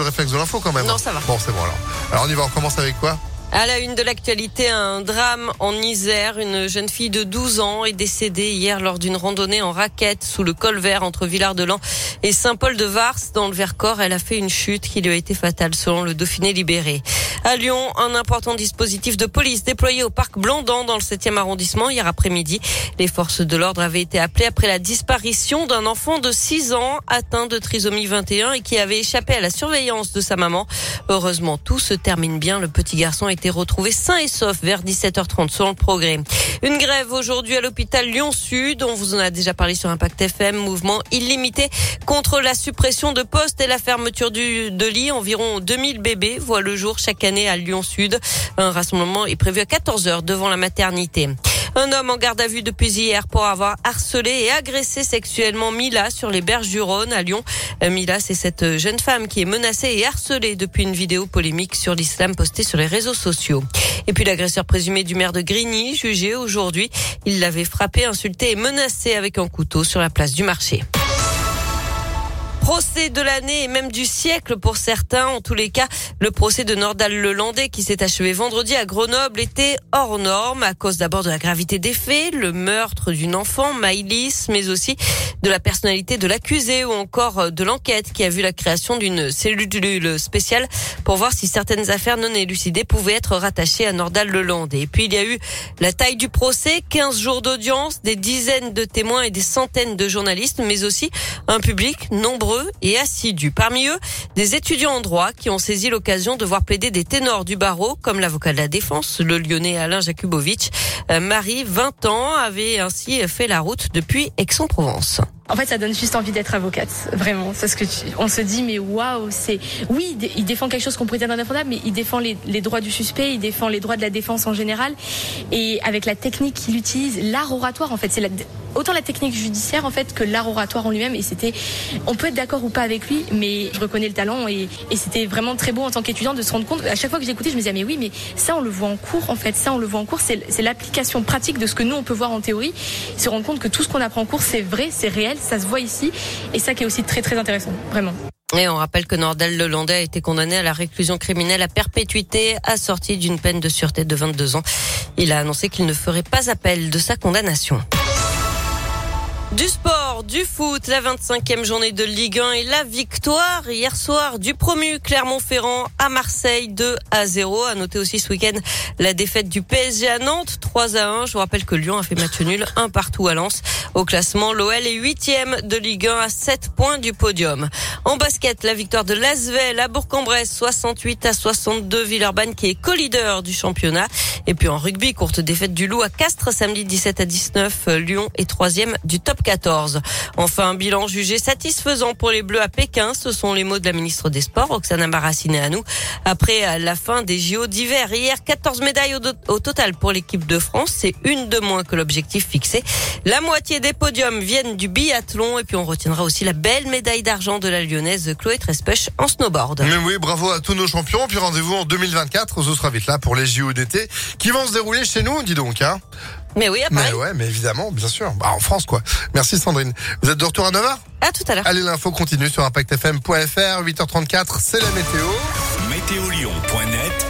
le réflexe de l'info quand même. Non, ça va. Bon, c'est bon alors. Alors on y va, on commence avec quoi? À la une de l'actualité, un drame en Isère. Une jeune fille de 12 ans est décédée hier lors d'une randonnée en raquette sous le col vert entre Villard-de-Lans et Saint-Paul-de-Vars dans le Vercors. Elle a fait une chute qui lui a été fatale selon le Dauphiné libéré. À Lyon, un important dispositif de police déployé au parc Blandan dans le 7e arrondissement hier après-midi. Les forces de l'ordre avaient été appelées après la disparition d'un enfant de 6 ans atteint de trisomie 21 et qui avait échappé à la surveillance de sa maman. Heureusement, tout se termine bien. Le petit garçon a été retrouvé sain et sauf vers 17h30 selon le progrès. Une grève aujourd'hui à l'hôpital Lyon-Sud. On vous en a déjà parlé sur Impact FM. Mouvement illimité contre la suppression de postes et la fermeture du, de lits. Environ 2000 bébés voient le jour chaque année à Lyon-Sud. Un rassemblement est prévu à 14h devant la maternité. Un homme en garde à vue depuis hier pour avoir harcelé et agressé sexuellement Mila sur les berges du Rhône à Lyon. Euh, Mila, c'est cette jeune femme qui est menacée et harcelée depuis une vidéo polémique sur l'islam postée sur les réseaux sociaux. Et puis l'agresseur présumé du maire de Grigny, jugé aujourd'hui, il l'avait frappé, insulté et menacé avec un couteau sur la place du marché procès de l'année et même du siècle pour certains. En tous les cas, le procès de Nordal Lelandais qui s'est achevé vendredi à Grenoble était hors norme à cause d'abord de la gravité des faits, le meurtre d'une enfant, Maïlis, mais aussi de la personnalité de l'accusé ou encore de l'enquête qui a vu la création d'une cellule spéciale pour voir si certaines affaires non élucidées pouvaient être rattachées à Nordal Lelandais. Et puis il y a eu la taille du procès, 15 jours d'audience, des dizaines de témoins et des centaines de journalistes, mais aussi un public nombreux et assidus. Parmi eux, des étudiants en droit qui ont saisi l'occasion de voir plaider des ténors du barreau, comme l'avocat de la défense, le lyonnais Alain Jakubowicz. Euh, Marie, 20 ans, avait ainsi fait la route depuis Aix-en-Provence. En fait, ça donne juste envie d'être avocate, vraiment. Parce que on se dit, mais waouh, c'est oui, il défend quelque chose qu'on dire indéfendable, mais il défend les, droits du suspect, il défend les droits de la défense en général, et avec la technique qu'il utilise, l'art oratoire, en fait, c'est autant la technique judiciaire que l'art oratoire en lui-même. Et c'était, on peut être d'accord ou pas avec lui, mais je reconnais le talent et, et c'était vraiment très beau en tant qu'étudiant de se rendre compte. À chaque fois que j'écoutais, je me disais mais oui, mais ça on le voit en cours en fait, ça on le voit en cours, c'est l'application pratique de ce que nous on peut voir en théorie, se rendre compte que tout ce qu'on apprend en cours c'est vrai, c'est réel ça se voit ici. Et ça qui est aussi très très intéressant, vraiment. Et on rappelle que Nordal Lelandais a été condamné à la réclusion criminelle à perpétuité assortie d'une peine de sûreté de 22 ans. Il a annoncé qu'il ne ferait pas appel de sa condamnation. Du sport, du foot, la 25e journée de Ligue 1 et la victoire hier soir du promu Clermont-Ferrand à Marseille 2 à 0. À noter aussi ce week-end la défaite du PSG à Nantes 3 à 1. Je vous rappelle que Lyon a fait match nul un partout à Lens. Au classement, l'OL est 8e de Ligue 1 à 7 points du podium. En basket, la victoire de Lasvel à Bourg-en-Bresse 68 à 62. Villeurbanne qui est co-leader du championnat. Et puis en rugby, courte défaite du Loup à Castres samedi 17 à 19. Lyon est troisième du top 14. Enfin, un bilan jugé satisfaisant pour les Bleus à Pékin. Ce sont les mots de la ministre des Sports, Oksana Maraciné à nous. Après la fin des JO d'hiver, hier, 14 médailles au, total pour l'équipe de France. C'est une de moins que l'objectif fixé. La moitié des podiums viennent du biathlon. Et puis on retiendra aussi la belle médaille d'argent de la lyonnaise Chloé Trespech en snowboard. Oui, bravo à tous nos champions. Puis rendez-vous en 2024. Ce sera vite là pour les JO d'été qui vont se dérouler chez nous, dis donc. Hein. Mais oui, à Paris. Mais ouais, mais évidemment, bien sûr. Bah, en France, quoi. Merci Sandrine. Vous êtes de retour à 9h À tout à l'heure. Allez, l'info continue sur ImpactFM.fr. 8h34, c'est la météo. Météolion.net